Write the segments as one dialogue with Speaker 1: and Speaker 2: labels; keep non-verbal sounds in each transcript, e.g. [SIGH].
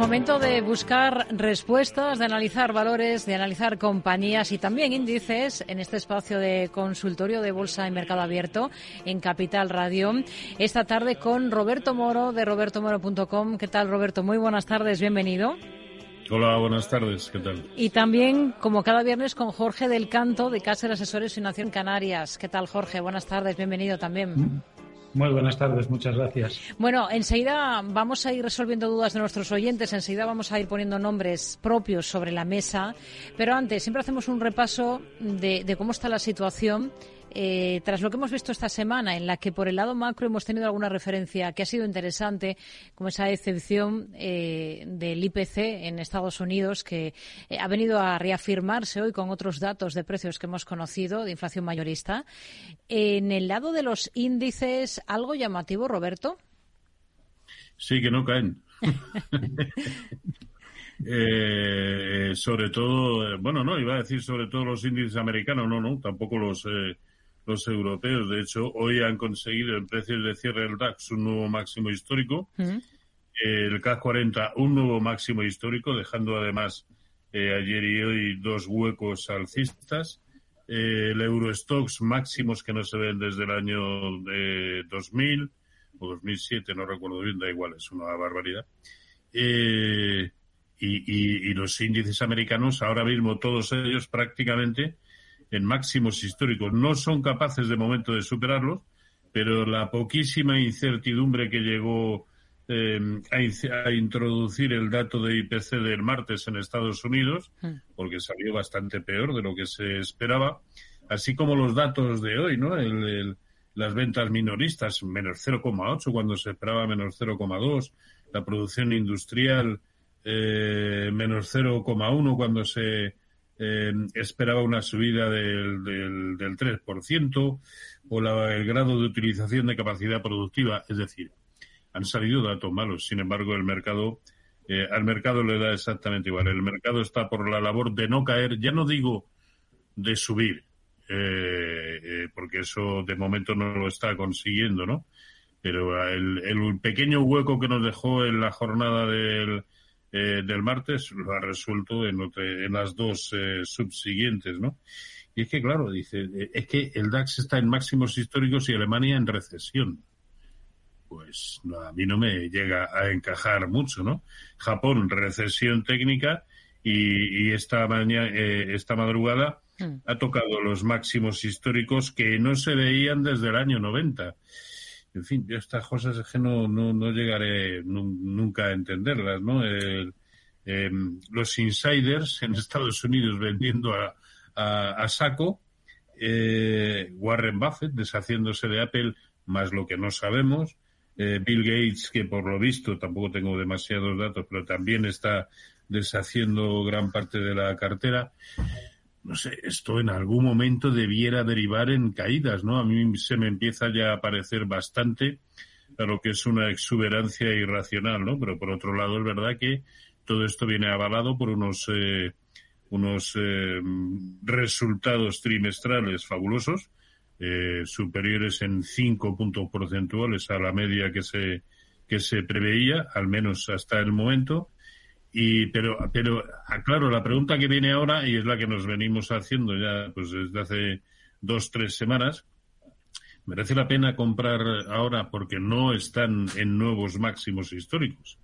Speaker 1: Momento de buscar respuestas, de analizar valores, de analizar compañías y también índices en este espacio de consultorio de Bolsa y Mercado Abierto en Capital Radio. Esta tarde con Roberto Moro de robertomoro.com. ¿Qué tal, Roberto? Muy buenas tardes, bienvenido.
Speaker 2: Hola, buenas tardes, ¿qué tal?
Speaker 1: Y también, como cada viernes, con Jorge del Canto de Casa de Asesores Financiero Canarias. ¿Qué tal, Jorge? Buenas tardes, bienvenido también.
Speaker 3: Muy buenas tardes, muchas gracias.
Speaker 1: Bueno, enseguida vamos a ir resolviendo dudas de nuestros oyentes, enseguida vamos a ir poniendo nombres propios sobre la mesa, pero antes siempre hacemos un repaso de, de cómo está la situación eh, tras lo que hemos visto esta semana, en la que por el lado macro hemos tenido alguna referencia que ha sido interesante, como esa excepción eh, del IPC en Estados Unidos, que eh, ha venido a reafirmarse hoy con otros datos de precios que hemos conocido de inflación mayorista. En el lado de los índices, ¿algo llamativo, Roberto?
Speaker 2: Sí, que no caen. [LAUGHS] sobre todo, bueno, no, iba a decir sobre todo los índices americanos, no, no, tampoco los, los europeos. De hecho, hoy han conseguido en precios de cierre del DAX un nuevo máximo histórico. Mm. El CAC 40 un nuevo máximo histórico, dejando además eh, ayer y hoy dos huecos alcistas. Eh, el Eurostox máximos que no se ven desde el año de 2000 o 2007, no recuerdo bien, da igual, es una barbaridad. Eh, y, y, los índices americanos, ahora mismo todos ellos prácticamente en máximos históricos. No son capaces de momento de superarlos, pero la poquísima incertidumbre que llegó eh, a, introducir el dato de IPC del martes en Estados Unidos, hmm. porque salió bastante peor de lo que se esperaba, así como los datos de hoy, ¿no? las ventas minoristas, menos 0,8 cuando se esperaba menos 0,2, la producción industrial eh, menos 0,1 cuando se eh, esperaba una subida del, del, del 3% o la, el grado de utilización de capacidad productiva. Es decir, han salido datos malos. Sin embargo, el mercado, eh, al mercado le da exactamente igual. El mercado está por la labor de no caer, ya no digo de subir, eh, eh porque eso de momento no lo está consiguiendo, ¿no? Pero el, el pequeño hueco que nos dejó en la jornada del, eh, del martes lo ha resuelto en, en las dos eh, subsiguientes, ¿no? Y es que, claro, dice, eh, es que el DAX está en máximos históricos y Alemania en recesión. Pues a mí no me llega a encajar mucho, ¿no? Japón, recesión técnica y, esta mañana, esta madrugada hmm. ha tocado los máximos históricos que no se veían desde el año 90 en fin, yo estas cosas es que no, no, no llegaré nunca a entenderlas, ¿no? Em, los insiders en Estados Unidos vendiendo a, a, saco, eh, Warren Buffett deshaciéndose de Apple, más lo que no sabemos, eh, Bill Gates, que por lo visto, tampoco tengo demasiados datos, pero también está deshaciendo gran parte de la cartera no sé, esto en algún momento debiera derivar en caídas, ¿no? A mí se me empieza ya a parecer bastante a lo que es una exuberancia irracional, ¿no? Pero por otro lado es verdad que todo esto viene avalado por unos eh, unos eh, resultados trimestrales fabulosos, eh, superiores en cinco puntos porcentuales a la media que se que se preveía, al menos hasta el momento, y, pero, pero, claro, la pregunta que viene ahora, y es la que nos venimos haciendo ya pues desde hace dos, tres semanas, ¿merece la pena comprar ahora porque no están en nuevos máximos históricos?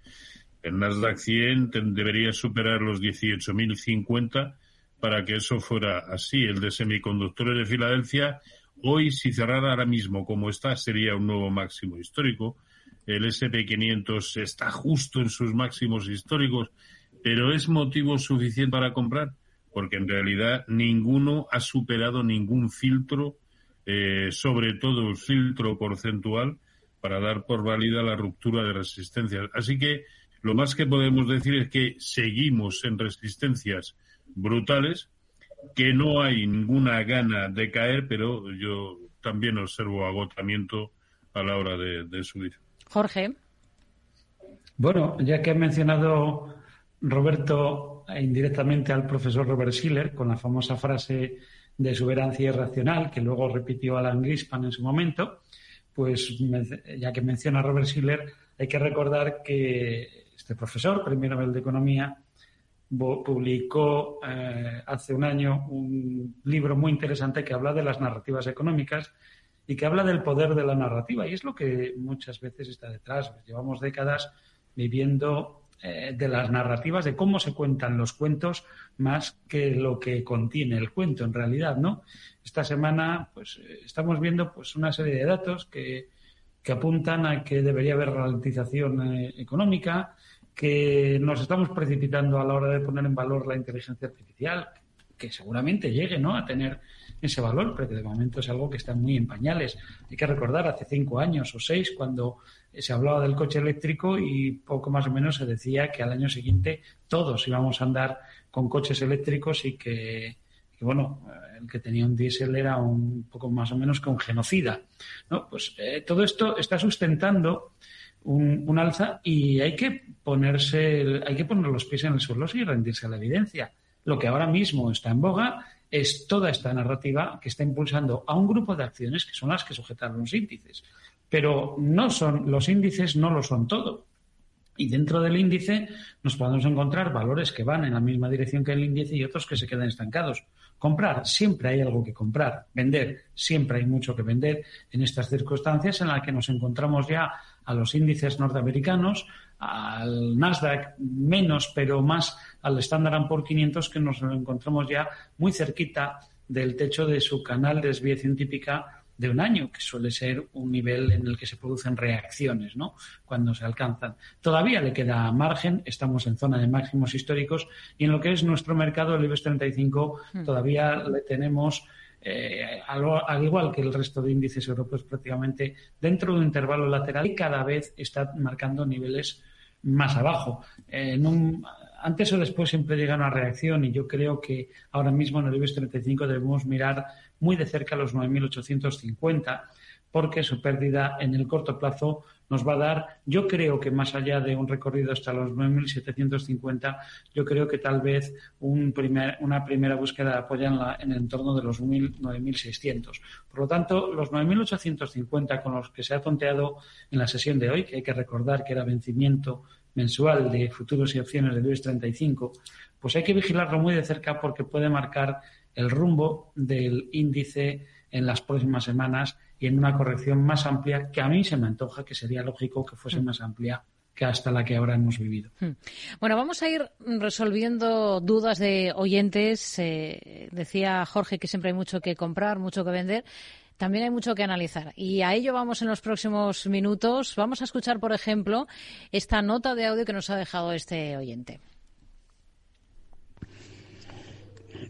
Speaker 2: El Nasdaq 100 debería superar los 18.050 para que eso fuera así. El de semiconductores de Filadelfia, hoy si cerrara ahora mismo como está, sería un nuevo máximo histórico el SP500 está justo en sus máximos históricos, pero ¿es motivo suficiente para comprar? Porque en realidad ninguno ha superado ningún filtro, eh, sobre todo el filtro porcentual, para dar por válida la ruptura de resistencias. Así que lo más que podemos decir es que seguimos en resistencias brutales, que no hay ninguna gana de caer, pero yo también observo agotamiento a la hora de subir.
Speaker 1: Jorge.
Speaker 3: Bueno, ya que ha mencionado Roberto indirectamente al profesor Robert Schiller con la famosa frase de soberancia irracional que luego repitió Alan Grispan en su momento, pues ya que menciona Robert Schiller, hay que recordar que este profesor, premio Nobel de Economía, publicó eh, hace un año un libro muy interesante que habla de las narrativas económicas y que habla del poder de la narrativa. Y es lo que muchas veces está detrás. Llevamos décadas viviendo eh, de las narrativas, de cómo se cuentan los cuentos, más que lo que contiene el cuento en realidad, ¿no? Esta semana, pues, eh, estamos viendo pues una serie de datos que, que apuntan a que debería haber ralentización económica, que nos estamos precipitando a la hora de poner en valor la inteligencia artificial, que seguramente llegue ¿no? a tener ese valor, pero que de momento es algo que está muy en pañales. Hay que recordar hace cinco años o seis cuando se hablaba del coche eléctrico y poco más o menos se decía que al año siguiente todos íbamos a andar con coches eléctricos y que, bueno, el que tenía un diésel era un poco más o menos un genocida. ¿no? Pues eh, todo esto está sustentando un, alza y hay que ponerse, hay que poner los pies en el suelo y rendirse a la evidencia. Lo que ahora mismo está en boga es toda esta narrativa que está impulsando a un grupo de acciones que son las que sujetan los índices. Pero no son, los índices no lo son todo. Y dentro del índice nos podemos encontrar valores que van en la misma dirección que el índice y otros que se quedan estancados. Comprar, siempre hay algo que comprar. Vender, siempre hay mucho que vender en estas circunstancias en las que nos encontramos ya a los índices norteamericanos, al Nasdaq menos, pero más al Standard Poor's 500 que nos encontramos ya muy cerquita del techo de su canal de desviación típica de un año, que suele ser un nivel en el que se producen reacciones, ¿no? Cuando se alcanzan. Todavía le queda margen, estamos en zona de máximos históricos y en lo que es nuestro mercado, el IBEX 35, hmm. todavía le tenemos eh, al, igual que el resto de índices europeos prácticamente dentro de un intervalo lateral y cada vez está marcando niveles más abajo. antes o después siempre llega una reacción y yo creo que ahora mismo en el IBEX 35 debemos mirar muy de cerca los 9.850 porque su pérdida en el corto plazo nos va a dar, yo creo que más allá de un recorrido hasta los 9.750, yo creo que tal vez un primer, una primera búsqueda apoya en, la, en el entorno de los 9.600. Por lo tanto, los 9.850 con los que se ha tonteado en la sesión de hoy, que hay que recordar que era vencimiento mensual de futuros y opciones de IBEX 35, pues hay que vigilarlo muy de cerca porque puede marcar el rumbo del índice en las próximas semanas y en una corrección más amplia que a mí se me antoja que sería lógico que fuese mm. más amplia que hasta la que ahora hemos vivido. Mm.
Speaker 1: Bueno, vamos a ir resolviendo dudas de oyentes. Eh, decía Jorge que siempre hay mucho que comprar, mucho que vender. También hay mucho que analizar. Y a ello vamos en los próximos minutos. Vamos a escuchar, por ejemplo, esta nota de audio que nos ha dejado este oyente.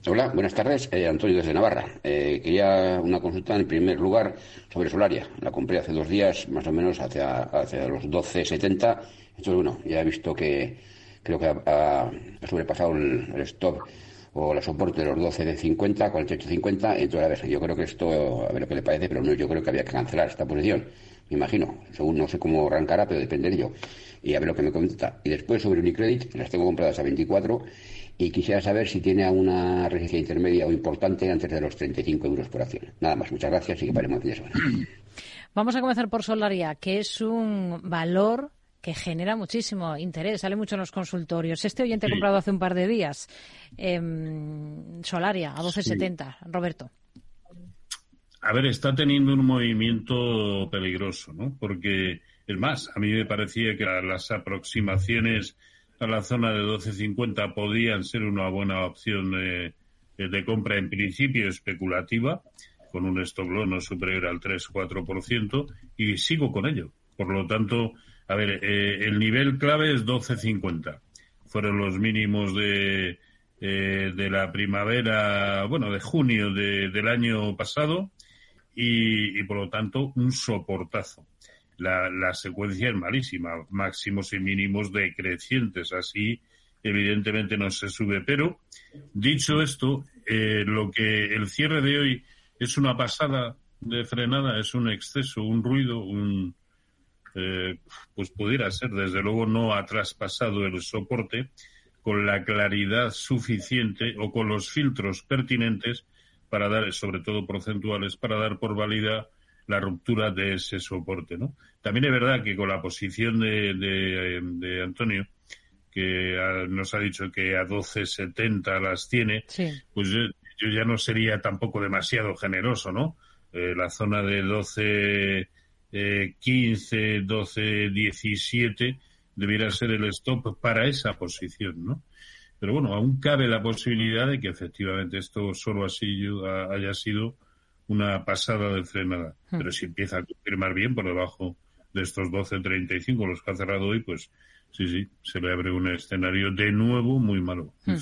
Speaker 4: Hola, buenas tardes. Eh, Antonio desde Navarra. Eh, quería una consulta en primer lugar sobre Solaria. La compré hace dos días, más o menos, hacia, hacia los 12.70. Entonces, bueno, ya he visto que creo que ha, sobrepasado el, stop o el soporte de los 12.50, 48.50. Entonces, a ver, yo creo que esto, a ver lo que le parece, pero no, yo creo que había que cancelar esta posición. Me imagino. Según no sé cómo arrancará, pero depende de ello. Y a ver lo que me comenta. Y después sobre Unicredit, las tengo compradas a 24 y quisiera saber si tiene alguna resistencia intermedia o importante antes de los 35 euros por acción. Nada más, muchas gracias y que paremos de semana. [CLEARS THROAT]
Speaker 1: Vamos a comenzar por Solaria, que es un valor que genera muchísimo interés, sale mucho en los consultorios. Este oyente ha comprado hace un par de días em, Solaria a 12.70. Roberto.
Speaker 2: A ver, está teniendo un movimiento peligroso, ¿no? Porque, es más, a mí me parecía que las aproximaciones a la zona de 12.50 podían ser una buena opción de, compra en principio especulativa, con un stock no superior al 3-4%, y sigo con ello. Por lo tanto, a ver, eh, el nivel clave es 12.50. Fueron los mínimos de, eh, de la primavera, bueno, de junio del año pasado, y por lo tanto un soportazo la, secuencia es malísima, máximos y mínimos decrecientes, así evidentemente no se sube. Pero, dicho esto, eh, lo que el cierre de hoy es una pasada de frenada, es un exceso, un ruido, un, eh, pues pudiera ser, desde luego no ha traspasado el soporte con la claridad suficiente o con los filtros pertinentes para dar, sobre todo porcentuales, para dar por válida la ruptura de ese soporte, ¿no? También es verdad que con la posición de, de, Antonio, que nos ha dicho que a 12.70 las tiene, pues yo, ya no sería tampoco demasiado generoso, ¿no? Eh, la zona de 12, 15, 12, 17 debiera ser el stop para esa posición, ¿no? Pero bueno, aún cabe la posibilidad de que efectivamente esto solo así haya sido una pasada de frenada. Hmm. Pero si empieza a confirmar bien por debajo de estos 12.35, los que ha cerrado hoy, pues sí, sí, se le abre un escenario de nuevo muy malo. Hmm.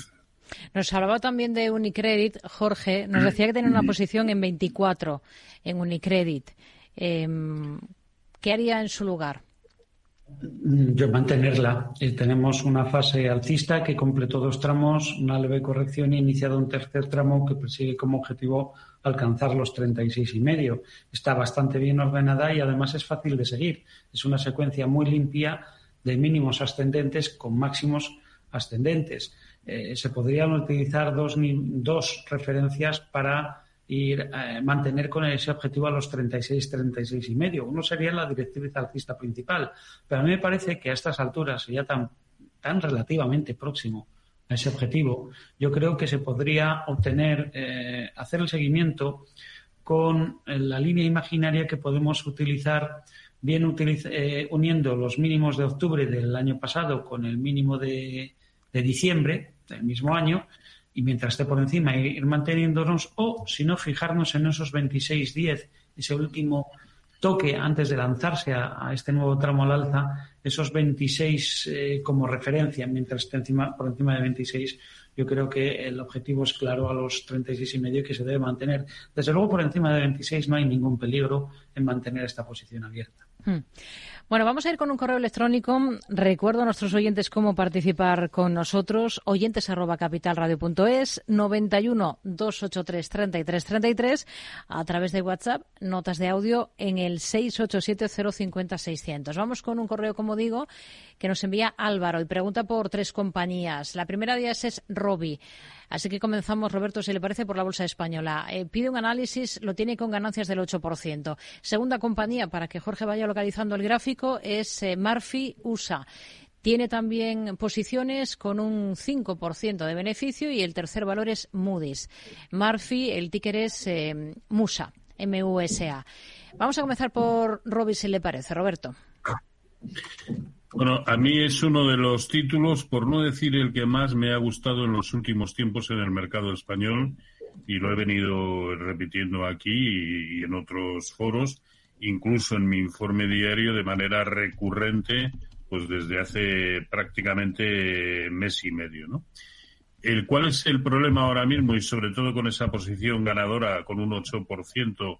Speaker 1: Nos hablaba también de Unicredit, Jorge. Nos decía que tenía una posición en 24 en Unicredit. Em, ¿Qué haría en su lugar?
Speaker 3: Yo mantenerla. Eh, tenemos una fase alcista que completó dos tramos, una leve corrección y iniciado un tercer tramo que persigue como objetivo alcanzar los 36 y medio. Está bastante bien ordenada y además es fácil de seguir. Es una secuencia muy limpia de mínimos ascendentes con máximos ascendentes. Eh, se podrían utilizar dos, dos referencias para ir eh, mantener con ese objetivo a los 36, 36 y medio. Uno sería la directriz alcista principal, pero a mí me parece que a estas alturas, ya tan, tan relativamente próximo a ese objetivo, yo creo que se podría obtener, eh, hacer el seguimiento con eh, la línea imaginaria que podemos utilizar, bien uniendo los mínimos de octubre del año pasado con el mínimo de diciembre del mismo año y mientras esté por encima ir manteniéndonos o si no fijarnos en esos 26-10, ese último toque antes de lanzarse a, este nuevo tramo al alza, esos 26 eh, como referencia mientras esté encima, por encima de 26, yo creo que el objetivo es claro a los 36 y medio que se debe mantener. Desde luego por encima de 26 no hay ningún peligro en mantener esta posición abierta. Hmm.
Speaker 1: Bueno, vamos a ir con un correo electrónico. Recuerdo a nuestros oyentes cómo participar con nosotros. Oyentes arroba capitalradio.es, 91 283 33 33, a través de WhatsApp, notas de audio en el 687 050 600. Vamos con un correo, como digo, que nos envía Álvaro y pregunta por tres compañías. La primera de ellas es Robi. Así que comenzamos, Roberto, si le parece, por la Bolsa Española. Eh, pide un análisis, lo tiene con ganancias del 8%. Segunda compañía, para que Jorge vaya localizando el gráfico, es eh, Murphy USA. Tiene también posiciones con un 5% de beneficio y el tercer valor es Moody's. Murphy, el ticker es eh, MUSA, M-U-S-A. Vamos a comenzar por Robi, si le parece, Roberto.
Speaker 2: Bueno, a mí es uno de los títulos, por no decir el que más me ha gustado en los últimos tiempos en el mercado español, y lo he venido repitiendo aquí y, en otros foros, incluso en mi informe diario de manera recurrente, pues desde hace prácticamente mes y medio, ¿no? El cuál es el problema ahora mismo y sobre todo con esa posición ganadora con un 8%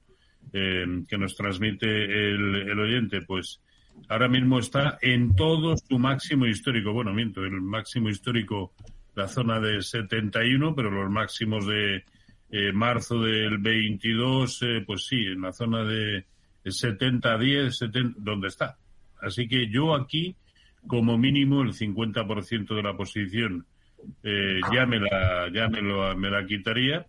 Speaker 2: eh, que nos transmite el oyente, pues ahora mismo está en todo su máximo histórico. Bueno, miento, el máximo histórico, la zona de 71, pero los máximos de eh, marzo del 22, eh, pues sí, en la zona de 70, 10, 70, ¿dónde está? Así que yo aquí, como mínimo, el 50% de la posición eh, ya me la, ya me, lo, me la quitaría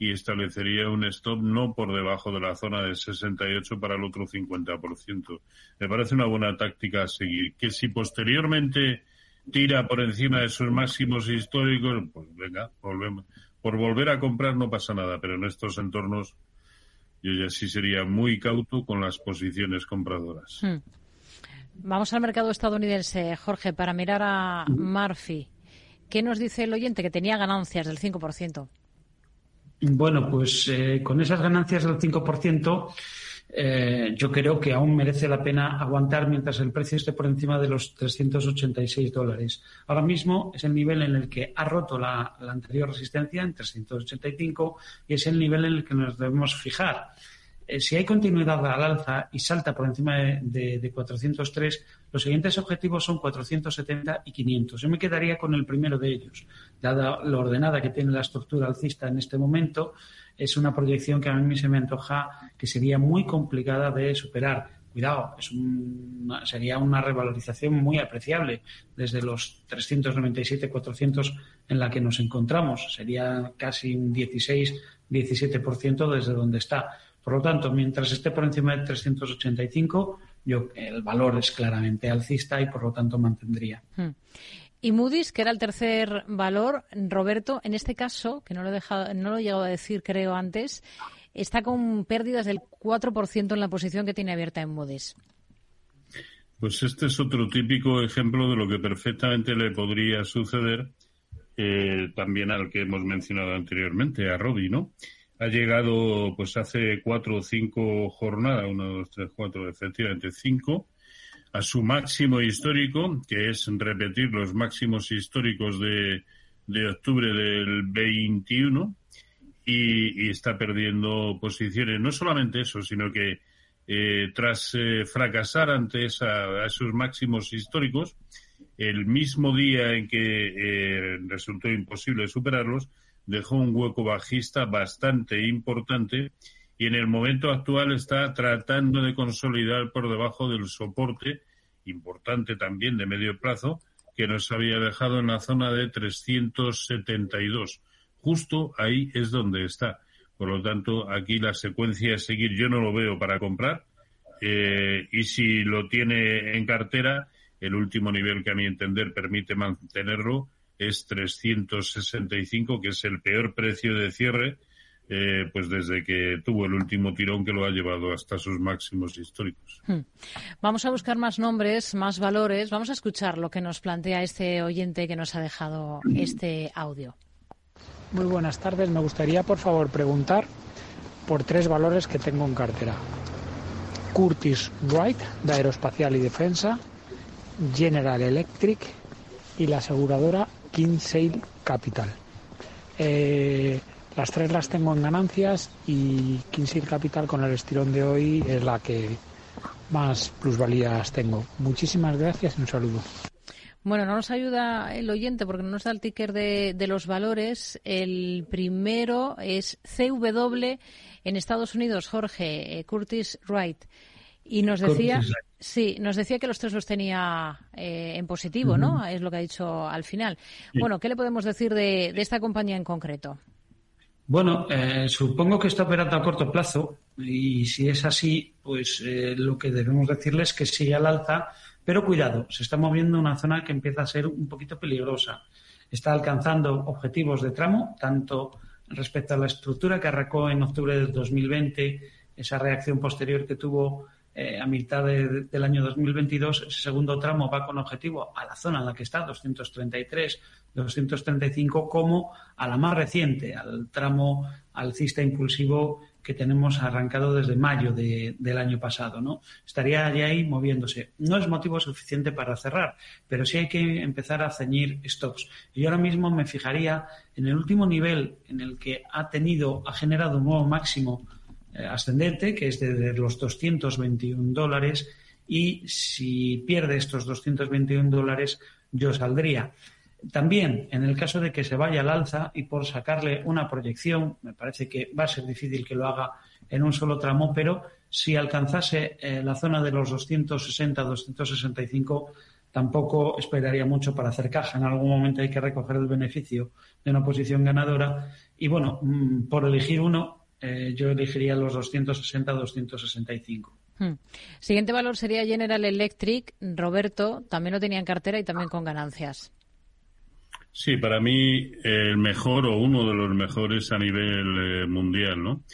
Speaker 2: y establecería un stop no por debajo de la zona de 68 para el otro 50%. Me parece una buena táctica a seguir. Que si posteriormente tira por encima de sus máximos históricos, pues venga, volvemos. Por volver a comprar no pasa nada, pero en estos entornos yo ya sí sería muy cauto con las posiciones compradoras. Hmm.
Speaker 1: Vamos al mercado estadounidense, Jorge, para mirar a Murphy. ¿Qué nos dice el oyente? Que tenía ganancias del 5%.
Speaker 3: Bueno, pues eh, con esas ganancias del 5%, eh, yo creo que aún merece la pena aguantar mientras el precio esté por encima de los 386 dólares. Ahora mismo es el nivel en el que ha roto la, anterior resistencia en 385 y es el nivel en el que nos debemos fijar. Eh, si hay continuidad al alza y salta por encima de, 403, los siguientes objetivos son 470 y 500. Yo me quedaría con el primero de ellos. Dada lo ordenada que tiene la estructura alcista en este momento, es una proyección que a mí se me antoja que sería muy complicada de superar. Cuidado, es sería una revalorización muy apreciable desde los 397-400 en la que nos encontramos. Sería casi un 16-17% desde donde está por lo tanto, mientras esté por encima de 385, yo, el valor es claramente alcista y por lo tanto mantendría. Hmm.
Speaker 1: Y Moody's, que era el tercer valor, Roberto, en este caso, que no lo he, dejado, no lo he llegado a decir creo antes, está con pérdidas del 4% en la posición que tiene abierta en Moody's.
Speaker 2: Pues este es otro típico ejemplo de lo que perfectamente le podría suceder eh, también al que hemos mencionado anteriormente, a Robbie, ¿no? Ha llegado, pues hace cuatro o cinco jornadas, uno, dos, tres, cuatro, efectivamente cinco, a su máximo histórico, que es repetir los máximos históricos de, de octubre del 21, y, está perdiendo posiciones. No solamente eso, sino que eh, tras eh, fracasar ante esa, esos máximos históricos, el mismo día en que eh, resultó imposible superarlos, dejó un hueco bajista bastante importante y en el momento actual está tratando de consolidar por debajo del soporte importante también de medio plazo que nos había dejado en la zona de 372. Justo ahí es donde está. Por lo tanto, aquí la secuencia es seguir. Yo no lo veo para comprar. Eh, y si lo tiene en cartera, el último nivel que a mi entender permite mantenerlo es 365, que es el peor precio de cierre, eh, pues desde que tuvo el último tirón que lo ha llevado hasta sus máximos históricos. Hmm.
Speaker 1: Vamos a buscar más nombres, más valores. Vamos a escuchar lo que nos plantea este oyente que nos ha dejado este audio.
Speaker 5: Muy buenas tardes. Me gustaría, por favor, preguntar por tres valores que tengo en cartera. Curtis Wright, de Aeroespacial y Defensa, General Electric y la aseguradora Kinsale Capital. Eh, las tres las tengo en ganancias y Kinsale Capital con el estirón de hoy es la que más plusvalías tengo. Muchísimas gracias y un saludo.
Speaker 1: Bueno, no nos ayuda el oyente porque no nos da el ticker de, los valores. El primero es CW en Estados Unidos, Jorge eh, Curtis Wright. Y nos decía, sí, nos decía que los tres los tenía eh, en positivo, ¿no? Es lo que ha dicho al final. Bueno, ¿qué le podemos decir de, esta compañía en concreto?
Speaker 3: Bueno, eh, supongo que está operando a corto plazo y si es así, pues eh, lo que debemos decirles es que sigue al alza, pero cuidado, se está moviendo una zona que empieza a ser un poquito peligrosa. Está alcanzando objetivos de tramo, tanto respecto a la estructura que arrancó en octubre de 2020, esa reacción posterior que tuvo eh, a mitad del año 2022, ese segundo tramo va con objetivo a la zona en la que está, 233, 235, como a la más reciente, al tramo alcista impulsivo que tenemos arrancado desde mayo del año pasado, ¿no? Estaría allí ahí moviéndose. No es motivo suficiente para cerrar, pero sí hay que empezar a ceñir stops. Y ahora mismo me fijaría en el último nivel en el que ha tenido, ha generado un nuevo máximo ascendente, que es de, los 221 dólares, y si pierde estos 221 dólares, yo saldría. También, en el caso de que se vaya al alza y por sacarle una proyección, me parece que va a ser difícil que lo haga en un solo tramo, pero si alcanzase eh, la zona de los 260-265, tampoco esperaría mucho para hacer caja. En algún momento hay que recoger el beneficio de una posición ganadora. Y bueno, mm, por elegir uno, eh, yo elegiría los 260-265. Hmm.
Speaker 1: Siguiente valor sería General Electric. Roberto también lo tenía en cartera y también con ganancias.
Speaker 2: Sí, para mí el mejor o uno de los mejores a nivel eh, mundial, ¿no?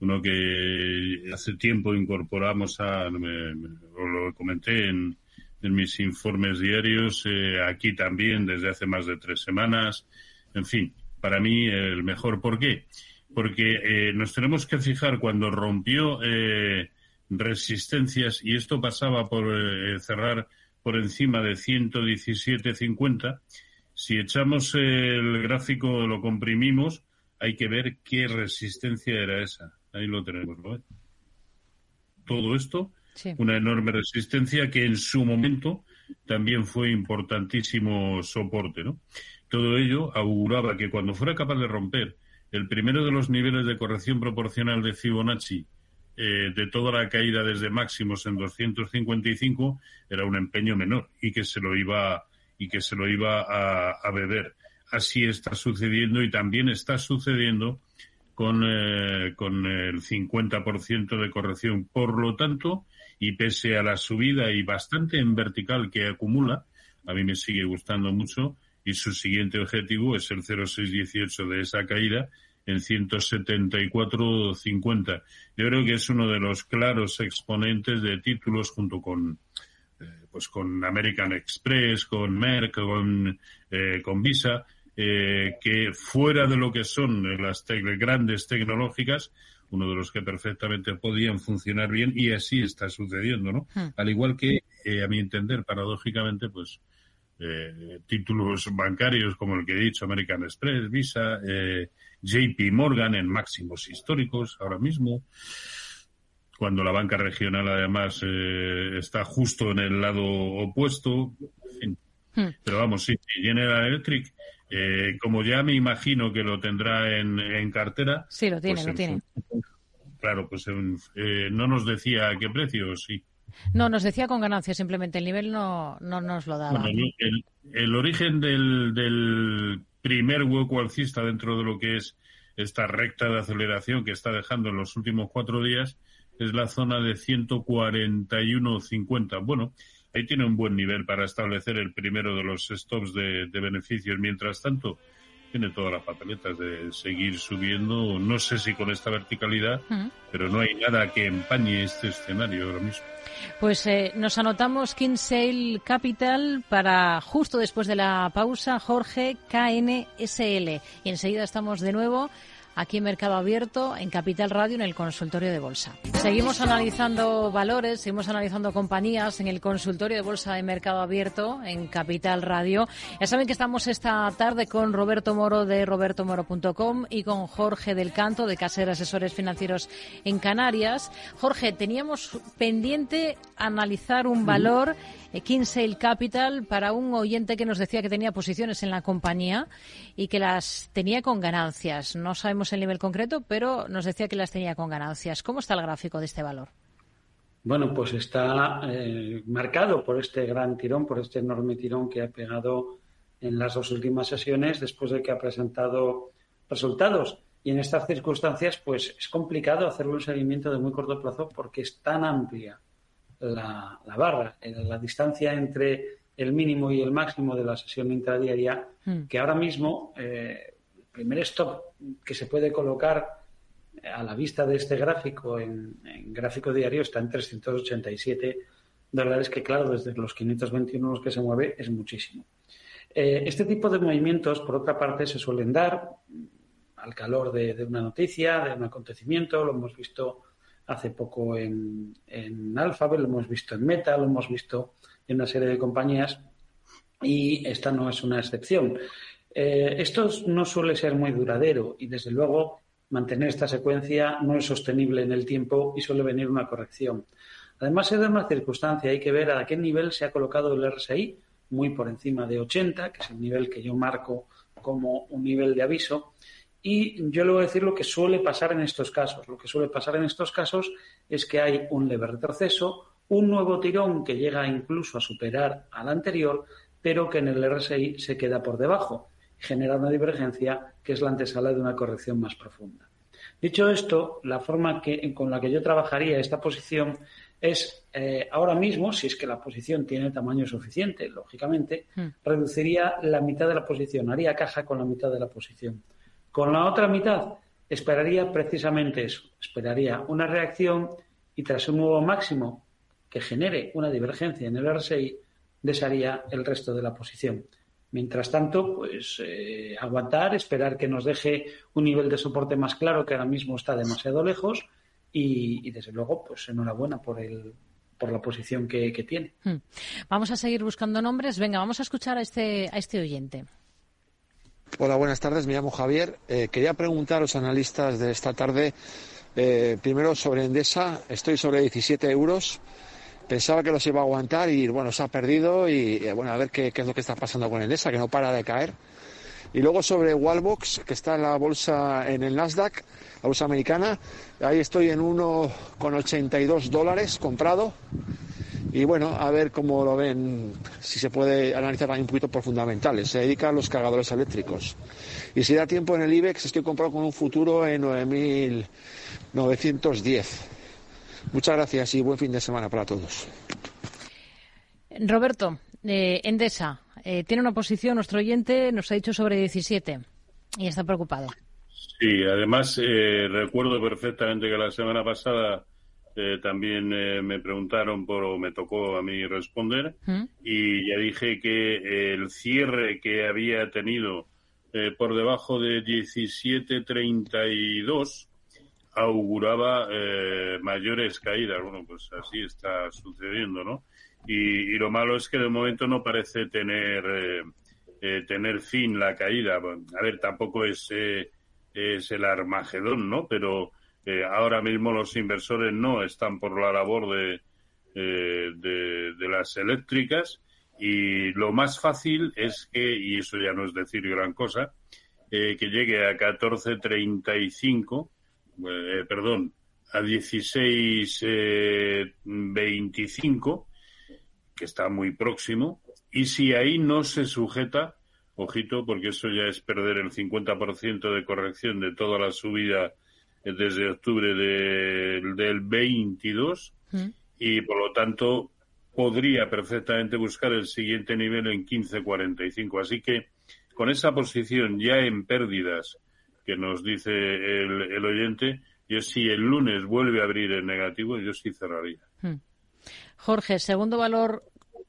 Speaker 2: Uno que hace tiempo incorporamos a, me, lo comenté en, mis informes diarios, eh, aquí también desde hace más de tres semanas. En fin, para mí el mejor. ¿Por qué? Porque eh, nos tenemos que fijar cuando rompió eh, resistencias y esto pasaba por eh, cerrar por encima de 117.50. Si echamos el gráfico, lo comprimimos, hay que ver qué resistencia era esa. Ahí lo tenemos, ¿no? Todo esto, una enorme resistencia que en su momento también fue importantísimo soporte, ¿no? Todo ello auguraba que cuando fuera capaz de romper el primero de los niveles de corrección proporcional de Fibonacci eh, de toda la caída desde máximos en 255 era un empeño menor y que se lo iba y que se lo iba a, beber. Así está sucediendo y también está sucediendo con, eh, con el 50% de corrección. Por lo tanto, y pese a la subida y bastante en vertical que acumula, a mí me sigue gustando mucho y su siguiente objetivo es el 0,618 de esa caída en 174.50. Yo creo que es uno de los claros exponentes de títulos junto con eh, pues con American Express, con Merck, con, eh, con Visa, eh, que fuera de lo que son las grandes tecnológicas, uno de los que perfectamente podían funcionar bien y así está sucediendo, ¿no? Hmm. Al igual que, a mi entender, paradójicamente, pues títulos bancarios como el que he dicho, American Express, Visa, JP Morgan en máximos históricos ahora mismo, cuando la banca regional además eh, está justo en el lado opuesto. Hmm. Pero vamos, sí, General Electric, eh, como ya me imagino que lo tendrá en, cartera.
Speaker 1: Sí, lo tiene, pues lo tiene.
Speaker 2: Claro, pues eh, no nos decía a qué precio, sí.
Speaker 1: No, nos decía con ganancias, simplemente el nivel no, no nos lo daba.
Speaker 2: el, origen del, del primer hueco alcista dentro de lo que es esta recta de aceleración que está dejando en los últimos cuatro días es la zona de 141.50. Bueno, ahí tiene un buen nivel para establecer el primero de los stops de, beneficios. Mientras tanto, tiene todas las papeletas de seguir subiendo. No sé si con esta verticalidad, pero no hay nada que empañe este escenario ahora mismo.
Speaker 1: Pues eh, nos anotamos Kinsale Capital para justo después de la pausa, Jorge KNSL. Y enseguida estamos de nuevo aquí en Mercado Abierto, en Capital Radio, en el consultorio de bolsa. Seguimos analizando valores, seguimos analizando compañías en el consultorio de bolsa de Mercado Abierto, en Capital Radio. Ya saben que estamos esta tarde con Roberto Moro de robertomoro.com y con Jorge del Canto de Caser Asesores Financieros en Canarias. Jorge, teníamos pendiente analizar un valor. Eh, Kinsale Capital para un oyente que nos decía que tenía posiciones en la compañía y que las tenía con ganancias. No sabemos el nivel concreto, pero nos decía que las tenía con ganancias. ¿Cómo está el gráfico de este valor?
Speaker 3: Bueno, pues está eh, marcado por este gran tirón, por este enorme tirón que ha pegado en las dos últimas sesiones después de que ha presentado resultados. Y en estas circunstancias, pues es complicado hacerle un seguimiento de muy corto plazo porque es tan amplia la, barra, la distancia entre el mínimo y el máximo de la sesión intradiaria, hmm. que ahora mismo eh, el primer stop que se puede colocar a la vista de este gráfico en, gráfico diario está en 387 dólares, que claro, desde los 521 los que se mueve es muchísimo. Eh, este tipo de movimientos, por otra parte, se suelen dar al calor de, de, una noticia, de un acontecimiento, lo hemos visto hace poco en, en Alphabet, lo hemos visto en Meta, lo hemos visto en una serie de compañías y esta no es una excepción. Eh, esto no suele ser muy duradero y, desde luego, mantener esta secuencia no es sostenible en el tiempo y suele venir una corrección. Además, se da una circunstancia, hay que ver a qué nivel se ha colocado el RSI, muy por encima de 80, que es el nivel que yo marco como un nivel de aviso, y yo le voy a decir lo que suele pasar en estos casos. Lo que suele pasar en estos casos es que hay un leve retroceso, un nuevo tirón que llega incluso a superar al anterior, pero que en el RSI se queda por debajo, genera una divergencia que es la antesala de una corrección más profunda. Dicho esto, la forma que, con la que yo trabajaría esta posición es eh, ahora mismo, si es que la posición tiene tamaño suficiente, lógicamente, hmm. reduciría la mitad de la posición, haría caja con la mitad de la posición. Con la otra mitad esperaría precisamente eso, esperaría una reacción y tras un nuevo máximo que genere una divergencia en el RSI, desharía el resto de la posición. Mientras tanto, pues eh, aguantar, esperar que nos deje un nivel de soporte más claro que ahora mismo está demasiado lejos y, desde luego, pues enhorabuena por el, por la posición que, tiene. Hmm.
Speaker 1: Vamos a seguir buscando nombres. Venga, vamos a escuchar a este, a este oyente.
Speaker 6: Hola, buenas tardes. Me llamo Javier. Eh, quería preguntar a los analistas de esta tarde, eh, primero sobre Endesa. Estoy sobre 17 euros. Pensaba que los iba a aguantar y, bueno, se ha perdido. Y, eh, bueno, a ver qué, es lo que está pasando con Endesa, que no para de caer. Y luego sobre Wallbox, que está en la bolsa, en el Nasdaq, la bolsa americana. Ahí estoy en 1,82 dólares comprado. Y bueno, a ver cómo lo ven, si se puede analizar también un poquito por fundamentales. Se dedica a los cargadores eléctricos. Y si da tiempo en el IBEX, estoy comprado con un futuro en 9.910. Muchas gracias y buen fin de semana para todos.
Speaker 1: Roberto, Eh, Endesa, eh, tiene una posición, nuestro oyente nos ha dicho sobre 17 y está preocupado.
Speaker 2: Sí, además eh, recuerdo perfectamente que la semana pasada eh, también eh, me preguntaron por, o me tocó a mí responder,
Speaker 1: ¿Mm?
Speaker 2: y ya dije que el cierre que había tenido por debajo de 17.32 auguraba mayores caídas. Bueno, pues así está sucediendo, ¿no? Y, y, lo malo es que de momento no parece tener tener fin la caída. A ver, tampoco es es el Armagedón, ¿no? Pero ahora mismo los inversores no están por la labor de, eh, de, las eléctricas y lo más fácil es que, y eso ya no es decir gran cosa, eh, que llegue a 14.35, eh, perdón, a 16.25, que está muy próximo, y si ahí no se sujeta Ojito, porque eso ya es perder el 50% de corrección de toda la subida desde octubre del 22
Speaker 1: Mm.
Speaker 2: y por lo tanto podría perfectamente buscar el siguiente nivel en 15.45. Así que con esa posición ya en pérdidas que nos dice el, el oyente, yo si el lunes vuelve a abrir en negativo, yo sí cerraría.
Speaker 1: Mm. Jorge, segundo valor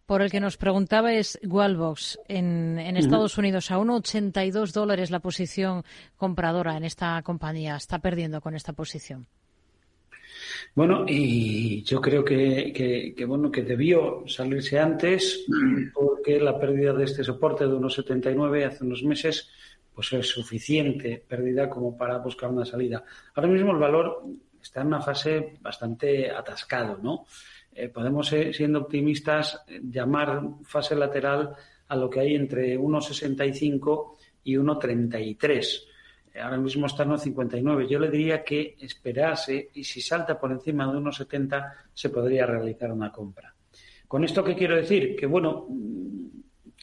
Speaker 1: por el que nos preguntaba es Wallbox en, en Estados Unidos. A 1,82 dólares la posición compradora en esta compañía. Está perdiendo con esta posición.
Speaker 3: Bueno, y yo creo que, que, que, bueno que debió salirse antes [CLEARS THROAT] porque la pérdida de este soporte de 1,79 hace unos meses pues es suficiente pérdida como para buscar una salida. Ahora mismo el valor está en una fase bastante atascado, ¿no? Eh, podemos, eh, siendo optimistas, llamar fase lateral a lo que hay entre 1,65 y 1,33. Eh, ahora mismo está en 1,59. Yo le diría que esperase y si salta por encima de 1,70 se podría realizar una compra. ¿Con esto qué quiero decir? Que bueno,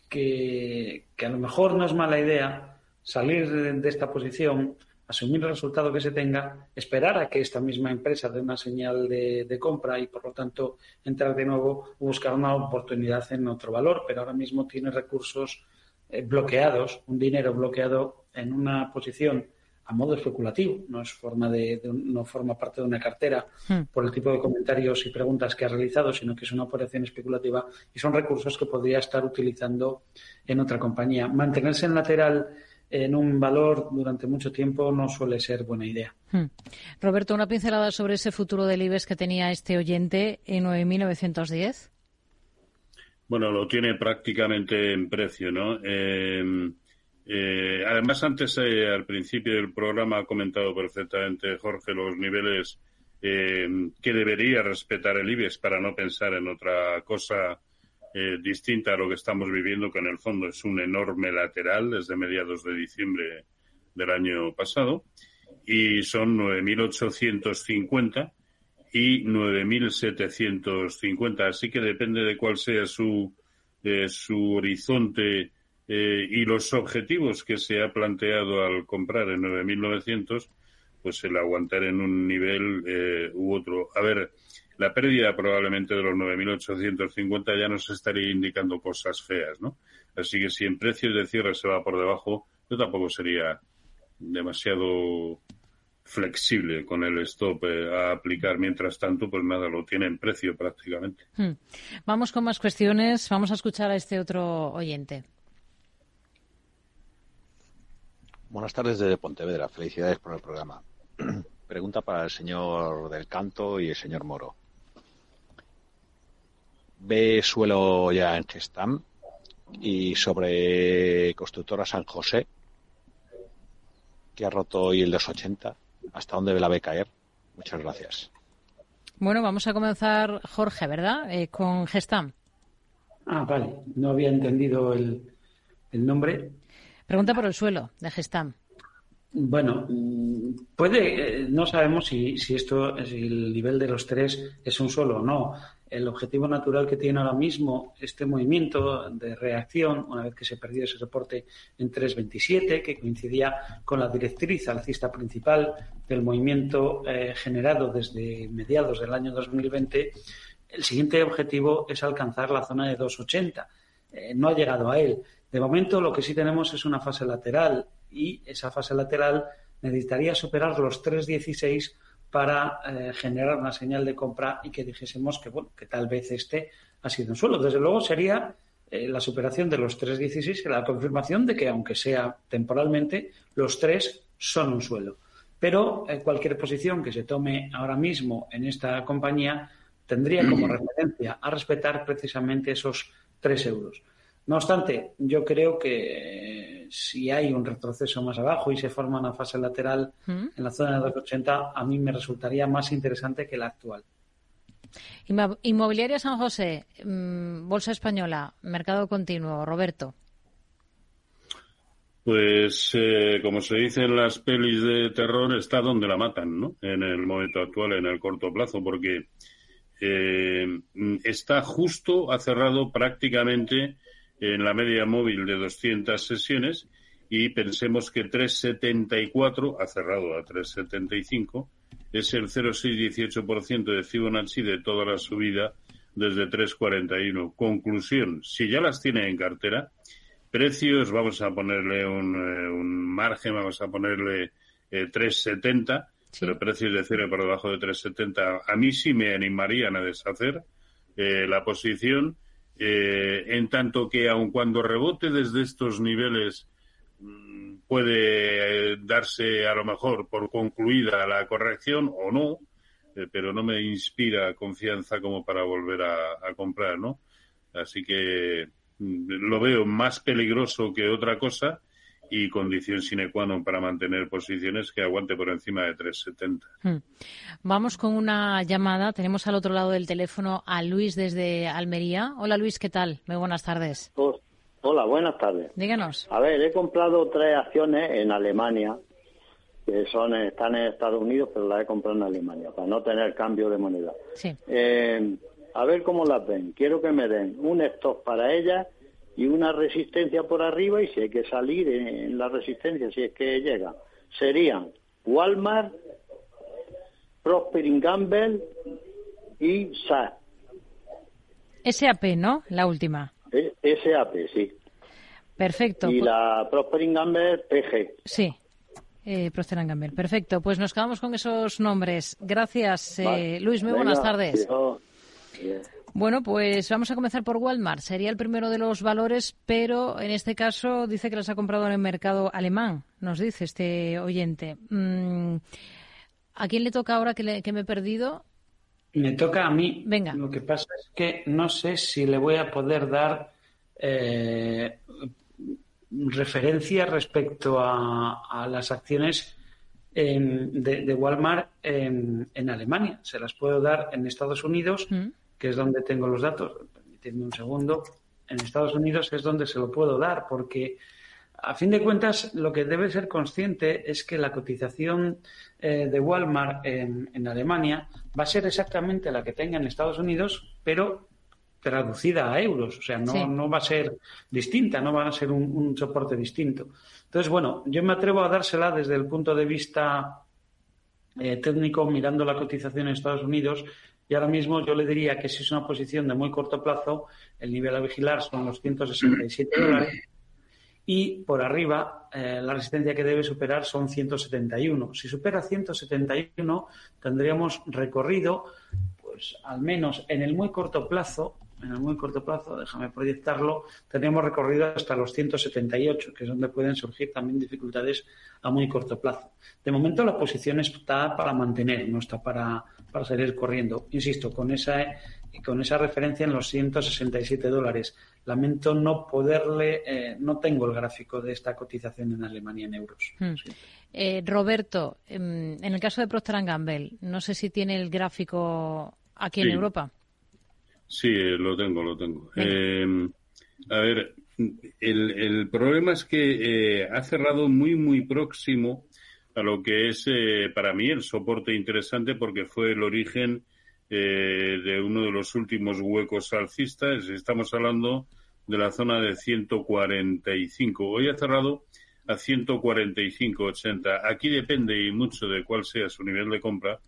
Speaker 3: que, a lo mejor no es mala idea salir de esta posición asumir el resultado que se tenga, esperar a que esta misma empresa dé una señal de, de, compra y, por lo tanto, entrar de nuevo buscar una oportunidad en otro valor. Pero ahora mismo tiene recursos eh, bloqueados, un dinero bloqueado en una posición a modo especulativo, no es forma de, de no forma parte de una cartera
Speaker 1: Hmm.
Speaker 3: por el tipo de comentarios y preguntas que ha realizado, sino que es una operación especulativa y son recursos que podría estar utilizando en otra compañía. Mantenerse en lateral en un valor durante mucho tiempo no suele ser buena idea.
Speaker 1: Hmm. Roberto, una pincelada sobre ese futuro del IBEX que tenía este oyente en 9.910.
Speaker 2: Bueno, lo tiene prácticamente en precio, ¿no? Eh, eh, además, antes, eh, al principio del programa, ha comentado perfectamente Jorge los niveles eh, que debería respetar el IBEX para no pensar en otra cosa eh, distinta a lo que estamos viviendo, que en el fondo es un enorme lateral desde mediados de diciembre del año pasado, y son 9.850 y 9.750. Así que depende de cuál sea su, eh, su horizonte eh, y los objetivos que se ha planteado al comprar en 9.900, pues el aguantar en un nivel eh, u otro. A ver, la pérdida probablemente de los 9.850 ya nos estaría indicando cosas feas, ¿no? Así que si en precios de cierre se va por debajo, yo tampoco sería demasiado flexible con el stop eh, a aplicar. Mientras tanto, pues nada, lo tiene en precio prácticamente.
Speaker 1: Hmm. Vamos con más cuestiones. Vamos a escuchar a este otro oyente.
Speaker 7: Buenas tardes desde Pontevedra. Felicidades por el programa. [CLEARS THROAT] Pregunta para el señor del Canto y el señor Moro. ¿Ve suelo ya en Gestam? Y sobre constructora San José, que ha roto hoy el 280, ¿hasta dónde la ve caer? Muchas gracias.
Speaker 1: Bueno, vamos a comenzar, Jorge, ¿verdad? Eh, con Gestam.
Speaker 3: Ah, vale. No había entendido el, el nombre.
Speaker 1: Pregunta por el suelo de Gestam.
Speaker 3: Bueno, puede, no sabemos si, si esto, si el nivel de los tres es un solo o no. El objetivo natural que tiene ahora mismo este movimiento de reacción, una vez que se perdió ese soporte en 3.27, que coincidía con la directriz alcista principal del movimiento eh, generado desde mediados del año 2020, el siguiente objetivo es alcanzar la zona de 2.80 eh, no ha llegado a él. De momento lo que sí tenemos es una fase lateral y esa fase lateral necesitaría superar los 3.16 para eh, generar una señal de compra y que dijésemos que bueno que tal vez este ha sido un suelo. Desde luego sería eh, la superación de los 3.16 y la confirmación de que aunque sea temporalmente los tres son un suelo. Pero cualquier posición que se tome ahora mismo en esta compañía tendría como [CLEARS THROAT] referencia a respetar precisamente esos 3 euros. No obstante, yo creo que eh, si hay un retroceso más abajo y se forma una fase lateral ¿Mm? en la zona de 280, a mí me resultaría más interesante que la actual.
Speaker 1: Inmobiliaria San José, mm, Bolsa Española, Mercado Continuo. Roberto.
Speaker 2: Pues, eh, como se dice en las pelis de terror, está donde la matan, ¿no? En el momento actual, en el corto plazo, porque eh, está justo, ha cerrado prácticamente en la media móvil de 200 sesiones y pensemos que 3,74 ha cerrado a 3,75 es el 0,618% de Fibonacci de toda la subida desde 3,41. Conclusión, si ya las tiene en cartera, precios, vamos a ponerle un, eh, margen, vamos a ponerle 3,70, eh, pero precios de cero por debajo de 3,70, a mí sí me animarían a deshacer eh, la posición eh, en tanto que aun cuando rebote desde estos niveles mm, puede eh, darse a lo mejor por concluida la corrección o no, eh, pero no me inspira confianza como para volver a, a comprar, ¿no? Así que mm, lo veo más peligroso que otra cosa y condición sine qua non para mantener posiciones que aguante por encima de 3,70. Hmm.
Speaker 1: Vamos con una llamada. Tenemos al otro lado del teléfono a Luis desde Almería. Hola Luis, ¿qué tal? Muy buenas tardes.
Speaker 8: Hola, buenas tardes.
Speaker 1: Díganos.
Speaker 8: A ver, he comprado tres acciones en Alemania que son están en Estados Unidos, pero las he comprado en Alemania para no tener cambio de moneda.
Speaker 1: Sí.
Speaker 8: Eh, a ver cómo las ven. Quiero que me den un stock para ellas y una resistencia por arriba y si hay que salir en la resistencia, si es que llega, serían Walmart, Prosper Gamble y SAP.
Speaker 1: SAP, ¿no? La última.
Speaker 8: E, SAP, sí.
Speaker 1: Perfecto.
Speaker 8: Y la Prosper Gamble PG.
Speaker 1: Sí. Eh, Prosper Gamble. Perfecto. Pues nos quedamos con esos nombres. Gracias, eh, Luis. Muy buenas tardes. Bueno, pues vamos a comenzar por Walmart. Sería el primero de los valores, pero en este caso dice que las ha comprado en el mercado alemán, nos dice este oyente. Mm, ¿A quién le toca ahora que, me he perdido?
Speaker 3: Me toca a mí.
Speaker 1: Venga.
Speaker 3: Lo que pasa es que no sé si le voy a poder dar eh, referencia respecto a, las acciones de, Walmart en, Alemania. Se las puedo dar en Estados Unidos. Mm que es donde tengo los datos, permitidme un segundo, en Estados Unidos es donde se lo puedo dar, porque a fin de cuentas lo que debe ser consciente es que la cotización eh, de Walmart en, Alemania va a ser exactamente la que tenga en Estados Unidos, pero traducida a euros, o sea, no, no va a ser distinta, no va a ser un, un, soporte distinto. Entonces, bueno, yo me atrevo a dársela desde el punto de vista eh, técnico, mirando la cotización en Estados Unidos, y ahora mismo yo le diría que si es una posición de muy corto plazo, el nivel a vigilar son los 167 dólares y por arriba eh, la resistencia que debe superar son 171. Si supera 171 tendríamos recorrido, pues al menos en el muy corto plazo, en el muy corto plazo, déjame proyectarlo, tendríamos recorrido hasta los 178, que es donde pueden surgir también dificultades a muy corto plazo. De momento la posición está para mantener, no está para para salir corriendo. Insisto, con esa, con esa referencia en los 167 dólares. Lamento no poderle, eh, no tengo el gráfico de esta cotización en Alemania en euros.
Speaker 1: Hmm. Eh, Roberto, em, en el caso de Procter Gamble, no sé si tiene el gráfico aquí en Europa.
Speaker 2: Sí, eh, lo tengo, lo tengo. Em, a ver, el, el, problema es que ha cerrado muy, muy próximo a lo que es eh, para mí el soporte interesante porque fue el origen eh, de uno de los últimos huecos alcistas. Estamos hablando de la zona de 145. Hoy ha cerrado a 145.80. Aquí depende y mucho de cuál sea su nivel de compra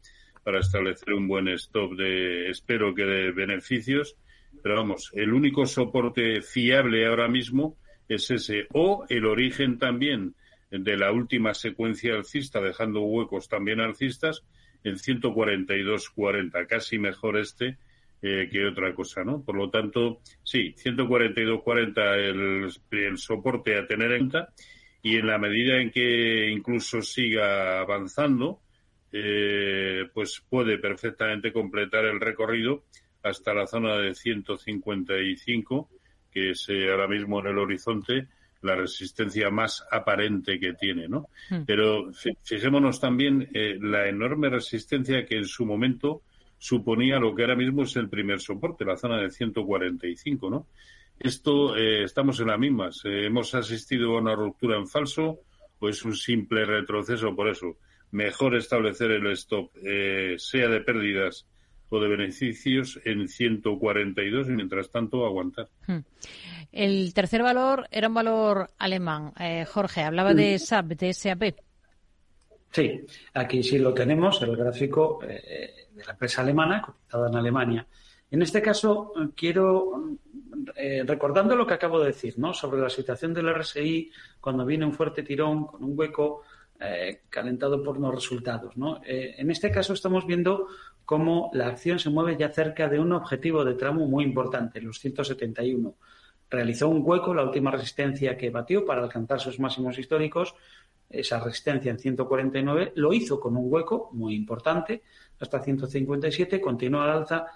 Speaker 2: para establecer un buen stop de, espero que de beneficios pero vamos, el único soporte fiable ahora mismo es ese, o el origen también de la última secuencia alcista, dejando huecos también alcistas, en 142.40, casi mejor este eh, que otra cosa, ¿no? Por lo tanto, sí, 142.40 el, el soporte a tener en cuenta y en la medida en que incluso siga avanzando, eh, pues puede perfectamente completar el recorrido hasta la zona de 155, que es eh, ahora mismo en el horizonte la resistencia más aparente que tiene, ¿no? Hmm. Pero fijémonos también eh, la enorme resistencia que en su momento suponía lo que ahora mismo es el primer soporte, la zona de 145, ¿no? Esto eh, estamos en las mismas. hemos asistido a una ruptura en falso o es un simple retroceso por eso. Mejor establecer el stop, eh, sea de pérdidas o de beneficios en 142 y mientras tanto aguantar. Hmm.
Speaker 1: El tercer valor era un valor alemán. Eh, Jorge, hablaba de SAP, de SAP.
Speaker 3: Sí, aquí sí lo tenemos, el gráfico de la empresa alemana, cotizada en Alemania. En este caso, quiero eh, recordando lo que acabo de decir, ¿no? Sobre la situación del RSI cuando viene un fuerte tirón con un hueco eh, calentado por los resultados, ¿no? Eh, en este caso estamos viendo cómo la acción se mueve ya cerca de un objetivo de tramo muy importante, los 171. Realizó un hueco, la última resistencia que batió para alcanzar sus máximos históricos, esa resistencia en 149, lo hizo con un hueco muy importante hasta 157, continuó al alza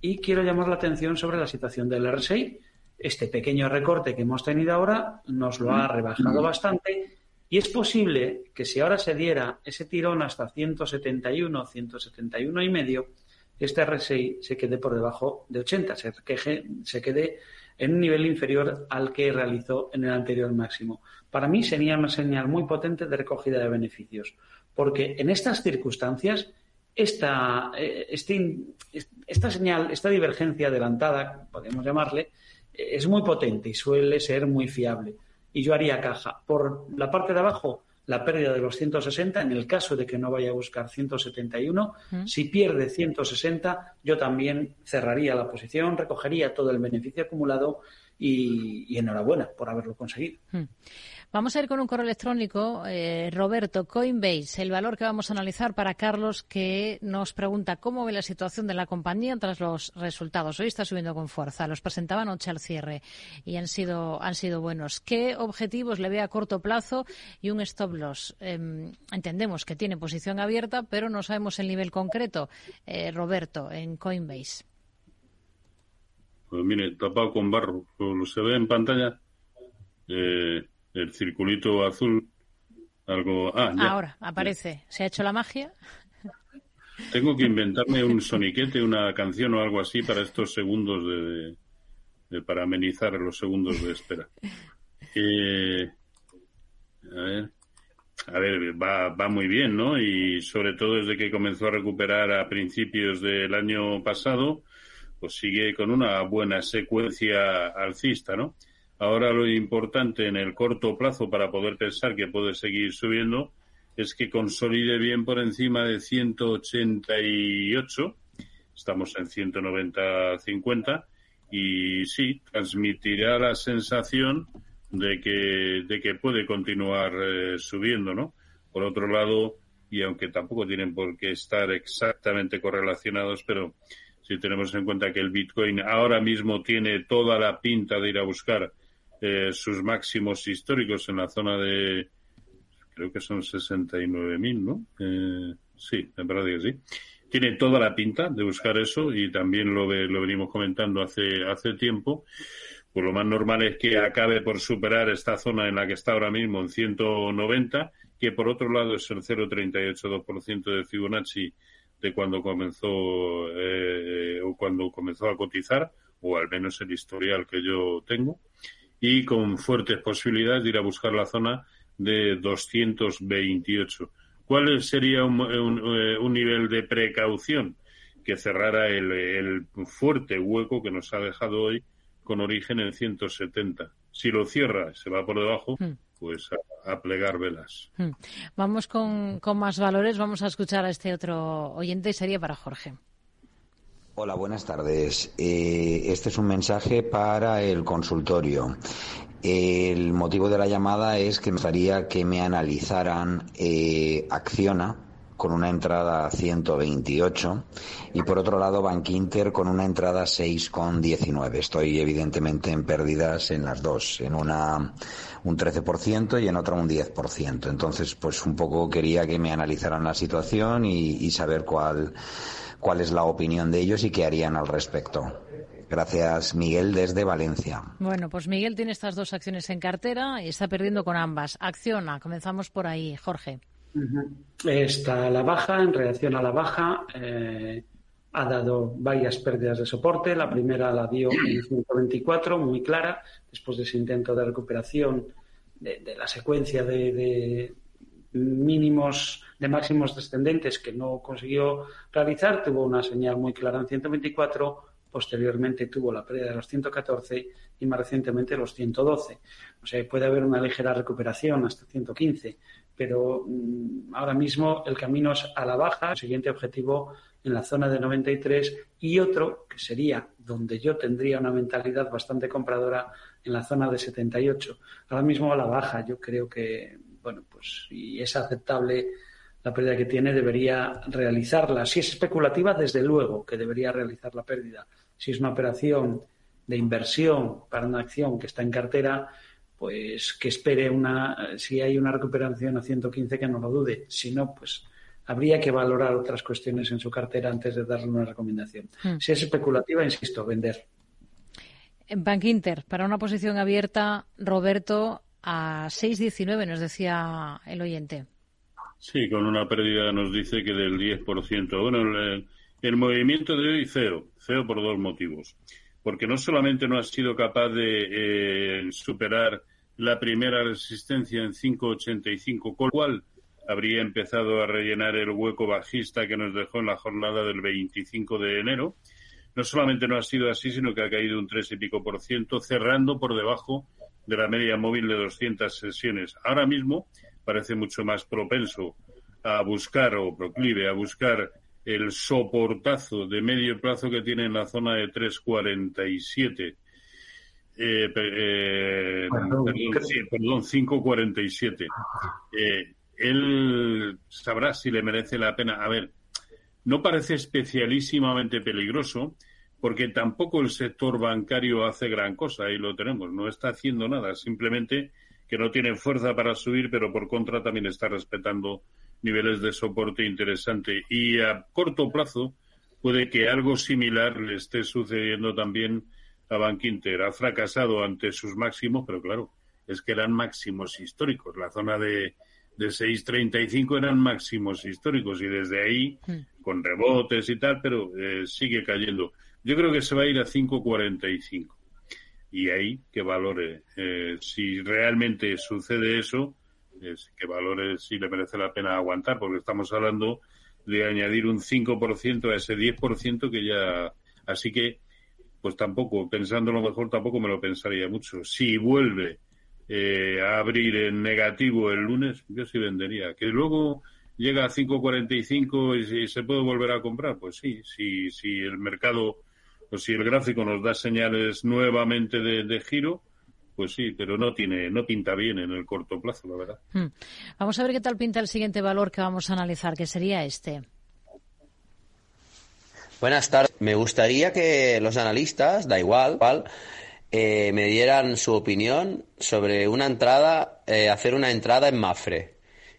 Speaker 3: y quiero llamar la atención sobre la situación del RSI. Este pequeño recorte que hemos tenido ahora nos lo ha rebajado bastante y es posible que si ahora se diera ese tirón hasta 171, 171 y medio, este RSI se quede por debajo de 80, se, se quede en un nivel inferior al que realizó en el anterior máximo. Para mí sería una señal muy potente de recogida de beneficios, porque en estas circunstancias esta, eh, este esta señal, esta divergencia adelantada, podemos llamarle, eh, es muy potente y suele ser muy fiable. Y yo haría caja. Por la parte de abajo, la pérdida de los 160, en el caso de que no vaya a buscar 171. Si pierde 160, yo también cerraría la posición, recogería todo el beneficio acumulado y, enhorabuena por haberlo conseguido.
Speaker 1: Vamos a ir con un correo electrónico. Eh, Roberto, Coinbase, el valor que vamos a analizar para Carlos, que nos pregunta cómo ve la situación de la compañía tras los resultados. Hoy está subiendo con fuerza. Los presentaba anoche al cierre y han sido, han sido buenos. ¿Qué objetivos le ve a corto plazo y un stop loss? Em, entendemos que tiene posición abierta, pero no sabemos el nivel concreto. Eh, Roberto, en Coinbase.
Speaker 2: Pues mire, tapado con barro. Se ve en pantalla. Eh, el circulito azul, algo... Ah,
Speaker 1: Ahora, aparece. ¿Se ha hecho la magia?
Speaker 2: Tengo que inventarme un soniquete, una canción o algo así para estos segundos de, para amenizar los segundos de espera. Eh, a ver, a ver va, va muy bien, ¿no? Y sobre todo desde que comenzó a recuperar a principios del año pasado, pues sigue con una buena secuencia alcista, ¿no? Ahora lo importante en el corto plazo para poder pensar que puede seguir subiendo es que consolide bien por encima de 188. Estamos en 190-50 y sí, transmitirá la sensación de que, de que puede continuar eh, subiendo, ¿no? Por otro lado, y aunque tampoco tienen por qué estar exactamente correlacionados, pero si tenemos en cuenta que el Bitcoin ahora mismo tiene toda la pinta de ir a buscar eh, sus máximos históricos en la zona de, creo que son 69.000, ¿no? Eh, sí, me parece que sí. Tiene toda la pinta de buscar eso y también lo, lo venimos comentando hace, hace tiempo. Pues lo más normal es que acabe por superar esta zona en la que está ahora mismo en 190, que por otro lado es el 0,382% de Fibonacci de cuando comenzó eh, o cuando comenzó a cotizar, o al menos el historial que yo tengo y con fuertes posibilidades de ir a buscar la zona de 228. ¿Cuál sería un, eh, un, nivel de precaución? Que cerrara el, el, fuerte hueco que nos ha dejado hoy con origen en 170. Si lo cierra, se va por debajo, hmm. Pues a, plegar velas. Hmm.
Speaker 1: Vamos con, con más valores. Vamos a escuchar a este otro oyente y sería para Jorge.
Speaker 9: Hola, buenas tardes. Eh, este es un mensaje para el consultorio. El motivo de la llamada es que me gustaría que me analizaran eh, Acciona con una entrada a 128 y por otro lado Bankinter con una entrada a 6,19. Estoy evidentemente en pérdidas en las dos, en una un 13% y en otra un 10%. Entonces, pues un poco quería que me analizaran la situación y, saber cuál, cuál es la opinión de ellos y qué harían al respecto. Gracias, Miguel, desde Valencia.
Speaker 1: Bueno, pues Miguel tiene estas dos acciones en cartera y está perdiendo con ambas. Acciona, comenzamos por ahí, Jorge.
Speaker 3: Está la baja, en reacción a la baja, eh, ha dado varias pérdidas de soporte. La primera la dio en 124, muy clara, después de ese intento de recuperación de, la secuencia de, mínimos, de máximos descendentes que no consiguió realizar. Tuvo una señal muy clara en 124 posteriormente tuvo la pérdida de los 114 y más recientemente los 112. O sea, puede haber una ligera recuperación hasta 115, pero mm, ahora mismo el camino es a la baja, el siguiente objetivo en la zona de 93 y otro que sería donde yo tendría una mentalidad bastante compradora en la zona de 78. Ahora mismo a la baja, yo creo que, bueno, pues si es aceptable la pérdida que tiene, debería realizarla. Si es especulativa, desde luego que debería realizar la pérdida. Si es una operación de inversión para una acción que está en cartera, pues que espere una, si hay una recuperación a 115, que no lo dude. Si no, pues habría que valorar otras cuestiones en su cartera antes de darle una recomendación. Hmm. Si es especulativa, insisto, vender.
Speaker 1: En Bank Inter, para una posición abierta, Roberto, a 6,19 nos decía el oyente.
Speaker 2: Sí, con una pérdida nos dice que del 10%. Bueno, el, el movimiento de hoy cero, cero por dos motivos porque no solamente no ha sido capaz de eh, superar la primera resistencia en 5.85, con lo cual habría empezado a rellenar el hueco bajista que nos dejó en la jornada del 25 de enero. No solamente no ha sido así, sino que ha caído un tres y pico por ciento, cerrando por debajo de la media móvil de 200 sesiones. Ahora mismo parece mucho más propenso a buscar o proclive a buscar el soportazo de medio plazo que tiene en la zona de 347. Eh, eh, perdón, perdón, 547. Eh, él sabrá si le merece la pena. A ver, no parece especialísimamente peligroso porque tampoco el sector bancario hace gran cosa, ahí lo tenemos, no está haciendo nada, simplemente que no tiene fuerza para subir, pero por contra también está respetando niveles de soporte interesante. Y a corto plazo puede que algo similar le esté sucediendo también a Bank Inter. Ha fracasado ante sus máximos, pero claro, es que eran máximos históricos. La zona de, de 6.35 eran máximos históricos y desde ahí, hmm. con rebotes y tal, pero eh, sigue cayendo. Yo creo que se va a ir a 5.45. Y ahí que valore. Eh, si realmente sucede eso, que valores si le merece la pena aguantar, porque estamos hablando de añadir un 5% a ese 10% que ya. Así que, pues tampoco, pensando lo mejor, tampoco me lo pensaría mucho. Si vuelve eh, a abrir en negativo el lunes, yo sí vendería. Que luego llega a 5.45 y, y se puede volver a comprar, pues sí, si, si el mercado o si el gráfico nos da señales nuevamente de giro, pues sí, pero no tiene, no pinta bien en el corto plazo, la verdad. Hmm.
Speaker 1: Vamos a ver qué tal pinta el siguiente valor que vamos a analizar, que sería este.
Speaker 10: Buenas tardes. Me gustaría que los analistas, da igual, eh, me dieran su opinión sobre una entrada, eh, hacer una entrada en Mafre.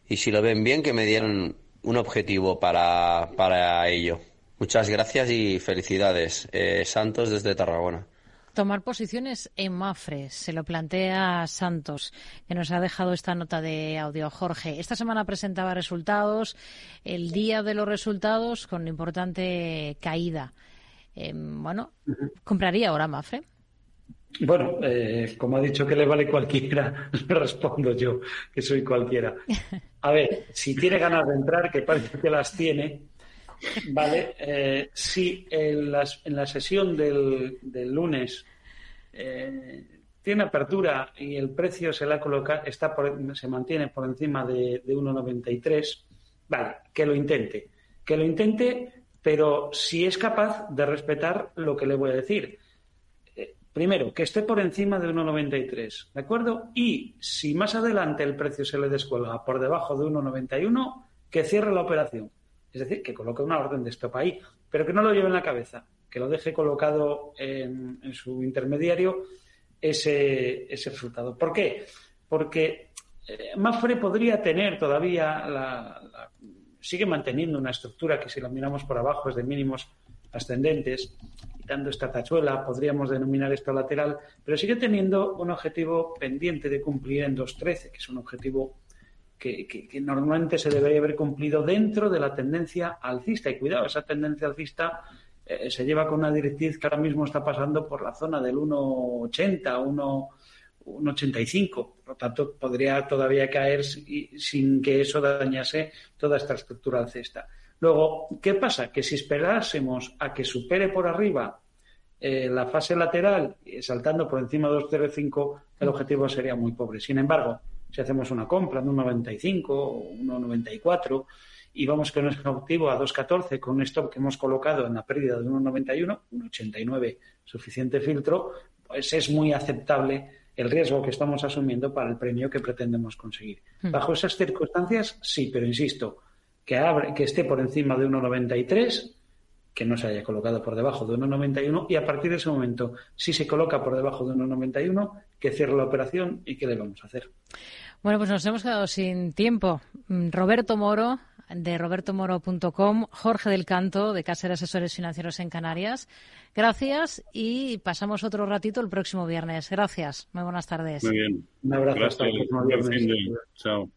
Speaker 10: Y si lo ven bien, que me dieran un objetivo para, para ello. Muchas gracias y felicidades. Eh, Santos desde Tarragona.
Speaker 1: Tomar posiciones en Mafre, se lo plantea Santos, que nos ha dejado esta nota de audio. Jorge, esta semana presentaba resultados, el día de los resultados con importante caída. Em, bueno, ¿compraría ahora Mafre?
Speaker 3: Bueno, eh, como ha dicho que le vale cualquiera, [LAUGHS] le respondo yo, que soy cualquiera. A ver, si tiene ganas de entrar, que parece que las tiene, Vale, eh, sí, en, la sesión del, lunes eh, tiene apertura y el precio se la coloca, está se mantiene por encima de, de 1,93. Vale, que lo intente. Que lo intente pero si es capaz de respetar lo que le voy a decir. Eh, primero, que esté por encima de 1,93, ¿de acuerdo? Y si más adelante el precio se le descuelga por debajo de 1,91, que cierre la operación. Es decir, que coloque una orden de stop ahí, pero que no lo lleve en la cabeza, que lo deje colocado en, su intermediario ese, resultado. ¿Por qué? Porque eh, Mafre podría tener todavía la, sigue manteniendo una estructura que si la miramos por abajo es de mínimos ascendentes, quitando esta tachuela, podríamos denominar esto lateral, pero sigue teniendo un objetivo pendiente de cumplir en 2.13, que es un objetivo que, normalmente se debería haber cumplido dentro de la tendencia alcista. Y cuidado, esa tendencia alcista eh, se lleva con una directriz que ahora mismo está pasando por la zona del 1,80, 1,85. Por lo tanto, podría todavía caer sin que eso dañase toda esta estructura alcista. Luego, ¿qué pasa? Que si esperásemos a que supere por arriba eh, la fase lateral, saltando por encima de 2,05, el objetivo sería muy pobre. Sin embargo, si hacemos una compra de un 95 o 1,94 y vamos con nuestro objetivo a 2,14 con un stop que hemos colocado en la pérdida de 1,91, 1,89 suficiente filtro, pues es muy aceptable el riesgo que estamos asumiendo para el premio que pretendemos conseguir. Hmm. Bajo esas circunstancias, sí, pero insisto, que, abre, que esté por encima de 1,93 que no se haya colocado por debajo de 1,91 y a partir de ese momento, si se coloca por debajo de 1,91, que cierre la operación y qué le vamos a hacer.
Speaker 1: Bueno, pues nos hemos quedado sin tiempo. Mm, Roberto Moro, de robertomoro.com, Jorge del Canto, de Caser Asesores Financieros en Canarias. Gracias y pasamos otro ratito el próximo viernes. Gracias. Muy buenas tardes.
Speaker 2: Muy bien.
Speaker 3: Un abrazo.
Speaker 2: Gracias. Hasta el próximo viernes. Chao.